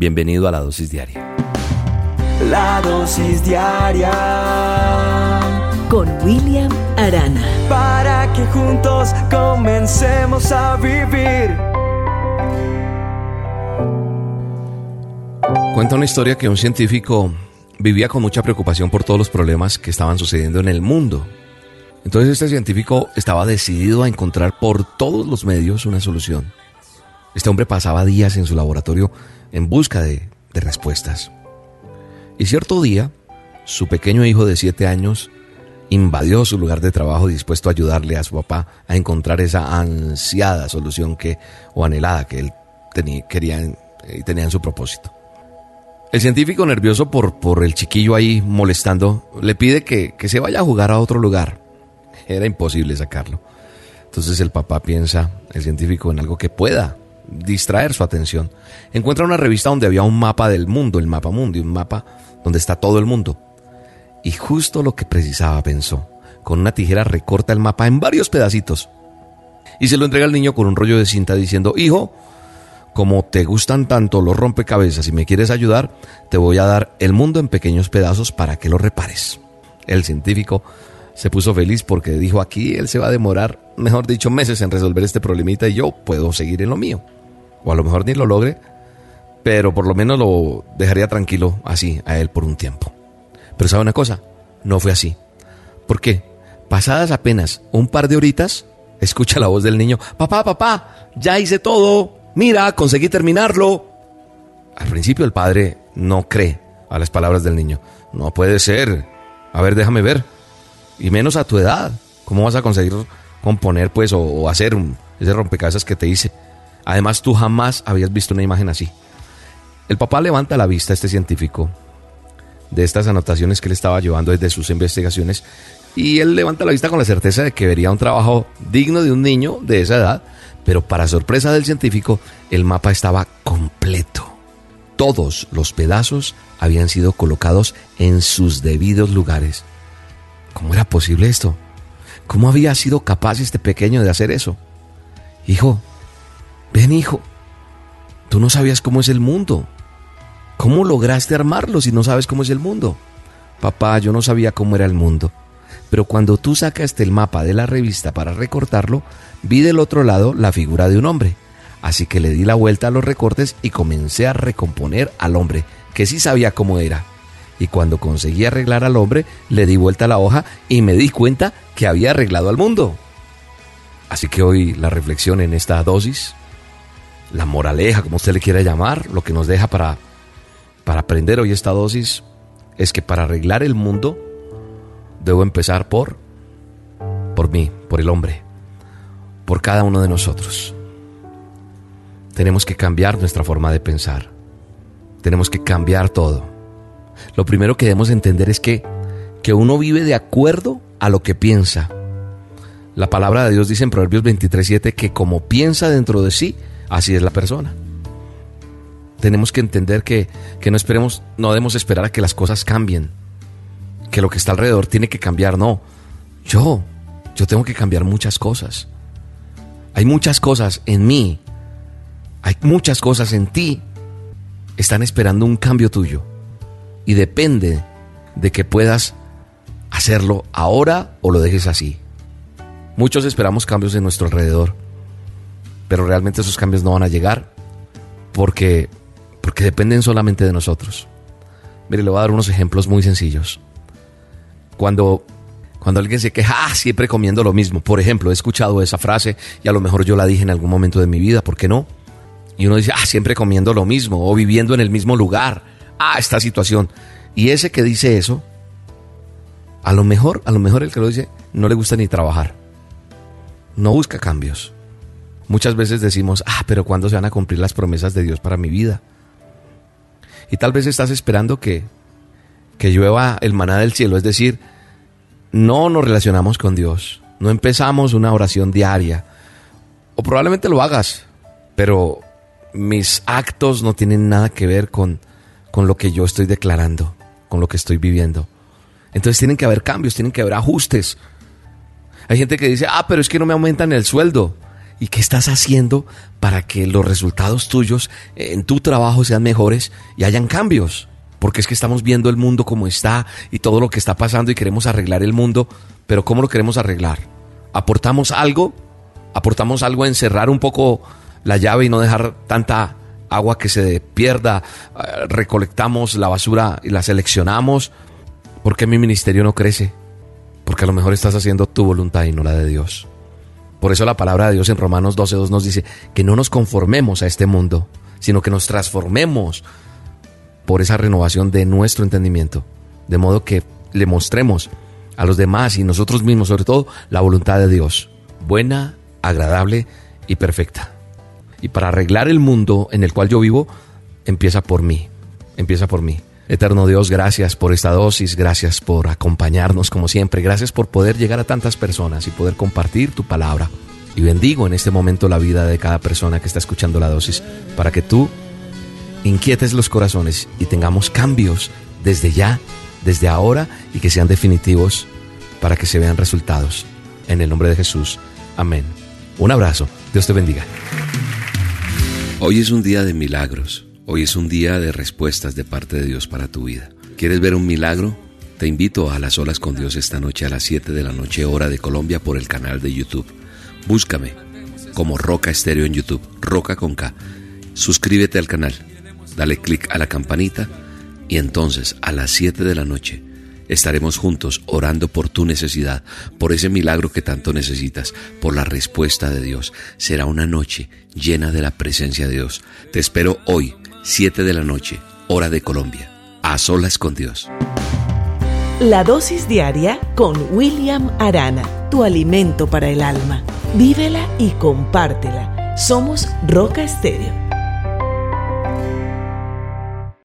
Bienvenido a la dosis diaria. La dosis diaria con William Arana. Para que juntos comencemos a vivir. Cuenta una historia que un científico vivía con mucha preocupación por todos los problemas que estaban sucediendo en el mundo. Entonces este científico estaba decidido a encontrar por todos los medios una solución. Este hombre pasaba días en su laboratorio en busca de, respuestas. Y cierto día, su pequeño hijo de siete años invadió su lugar de trabajo dispuesto a ayudarle a su papá a encontrar esa ansiada solución que, o anhelada que él tenía, quería y tenía en su propósito. El científico nervioso por, por el chiquillo ahí molestando le pide que, que se vaya a jugar a otro lugar. Era imposible sacarlo. Entonces el papá piensa, el científico, en algo que pueda distraer su atención. Encuentra una revista donde había un mapa del mundo, el mapa mundi, un mapa donde está todo el mundo. Y justo lo que precisaba pensó. Con una tijera recorta el mapa en varios pedacitos. Y se lo entrega al niño con un rollo de cinta diciendo, hijo, como te gustan tanto los rompecabezas y me quieres ayudar, te voy a dar el mundo en pequeños pedazos para que lo repares. El científico se puso feliz porque dijo aquí él se va a demorar, mejor dicho, meses en resolver este problemita y yo puedo seguir en lo mío o a lo mejor ni lo logre, pero por lo menos lo dejaría tranquilo así a él por un tiempo. Pero sabe una cosa, no fue así. ¿Por qué? Pasadas apenas un par de horitas, escucha la voz del niño, papá, papá, ya hice todo, mira, conseguí terminarlo. Al principio el padre no cree a las palabras del niño. No puede ser. A ver, déjame ver. Y menos a tu edad. ¿Cómo vas a conseguir componer pues o, hacer ese rompecabezas que te hice? Además, tú jamás habías visto una imagen así. El papá levanta la vista a este científico de estas anotaciones que él estaba llevando desde sus investigaciones y él levanta la vista con la certeza de que vería un trabajo digno de un niño de esa edad, pero para sorpresa del científico, el mapa estaba completo. Todos los pedazos habían sido colocados en sus debidos lugares. ¿Cómo era posible esto? ¿Cómo había sido capaz este pequeño de hacer eso? Hijo, Ven hijo, tú no sabías cómo es el mundo. ¿Cómo lograste armarlo si no sabes cómo es el mundo? Papá, yo no sabía cómo era el mundo. Pero cuando tú sacaste el mapa de la revista para recortarlo, vi del otro lado la figura de un hombre. Así que le di la vuelta a los recortes y comencé a recomponer al hombre, que sí sabía cómo era. Y cuando conseguí arreglar al hombre, le di vuelta a la hoja y me di cuenta que había arreglado al mundo. Así que hoy la reflexión en esta dosis la moraleja, como usted le quiera llamar, lo que nos deja para, para aprender hoy esta dosis, es que para arreglar el mundo debo empezar por, por mí, por el hombre, por cada uno de nosotros. Tenemos que cambiar nuestra forma de pensar. Tenemos que cambiar todo. Lo primero que debemos entender es que, que uno vive de acuerdo a lo que piensa. La palabra de Dios dice en Proverbios 23:7 que como piensa dentro de sí, así es la persona. Tenemos que entender que, no esperemos, no debemos esperar a que las cosas cambien, que lo que está alrededor tiene que cambiar, no. Yo, yo tengo que cambiar muchas cosas. Hay muchas cosas en mí, hay muchas cosas en ti, están esperando un cambio tuyo. Y depende de que puedas hacerlo ahora o lo dejes así. Muchos esperamos cambios en nuestro alrededor pero realmente esos cambios no van a llegar porque, porque dependen solamente de nosotros. Mire, le voy a dar unos ejemplos muy sencillos. Cuando, cuando alguien se queja, ah, siempre comiendo lo mismo. Por ejemplo, he escuchado esa frase y a lo mejor yo la dije en algún momento de mi vida, ¿por qué no? Y uno dice, ah, siempre comiendo lo mismo o viviendo en el mismo lugar. Ah, esta situación. Y ese que dice eso, a lo mejor, a lo mejor el que lo dice no le gusta ni trabajar. No busca cambios. Muchas veces decimos, ah, pero ¿cuándo se van a cumplir las promesas de Dios para mi vida? Y tal vez estás esperando que, que llueva el maná del cielo, es decir, no nos relacionamos con Dios, no empezamos una oración diaria, o probablemente lo hagas, pero mis actos no tienen nada que ver con, con lo que yo estoy declarando, con lo que estoy viviendo. Entonces tienen que haber cambios, tienen que haber ajustes. Hay gente que dice, ah, pero es que no me aumentan el sueldo. ¿Y qué estás haciendo para que los resultados tuyos en tu trabajo sean mejores y hayan cambios? Porque es que estamos viendo el mundo como está y todo lo que está pasando y queremos arreglar el mundo, pero ¿cómo lo queremos arreglar? ¿Aportamos algo? ¿Aportamos algo en cerrar un poco la llave y no dejar tanta agua que se pierda? Eh, ¿Recolectamos la basura y la seleccionamos? ¿Por qué mi ministerio no crece? Porque a lo mejor estás haciendo tu voluntad y no la de Dios. Por eso la palabra de Dios en Romanos 12.2 nos dice que no nos conformemos a este mundo, sino que nos transformemos por esa renovación de nuestro entendimiento, de modo que le mostremos a los demás y nosotros mismos, sobre todo, la voluntad de Dios, buena, agradable y perfecta. Y para arreglar el mundo en el cual yo vivo, empieza por mí, empieza por mí. Eterno Dios, gracias por esta dosis, gracias por acompañarnos como siempre, gracias por poder llegar a tantas personas y poder compartir tu palabra. Y bendigo en este momento la vida de cada persona que está escuchando la dosis para que tú inquietes los corazones y tengamos cambios desde ya, desde ahora y que sean definitivos para que se vean resultados. En el nombre de Jesús. Amén. Un abrazo. Dios te bendiga. Hoy es un día de milagros. Hoy es un día de respuestas de parte de Dios para tu vida. ¿Quieres ver un milagro? Te invito a las olas con Dios esta noche a las 7 de la noche hora de Colombia por el canal de YouTube. Búscame como Roca Estéreo en YouTube, Roca con K. Suscríbete al canal, dale click a la campanita y entonces a las 7 de la noche Estaremos juntos orando por tu necesidad, por ese milagro que tanto necesitas, por la respuesta de Dios. Será una noche llena de la presencia de Dios. Te espero hoy, 7 de la noche, hora de Colombia, a solas con Dios. La dosis diaria con William Arana, tu alimento para el alma. Vívela y compártela. Somos Roca Estéreo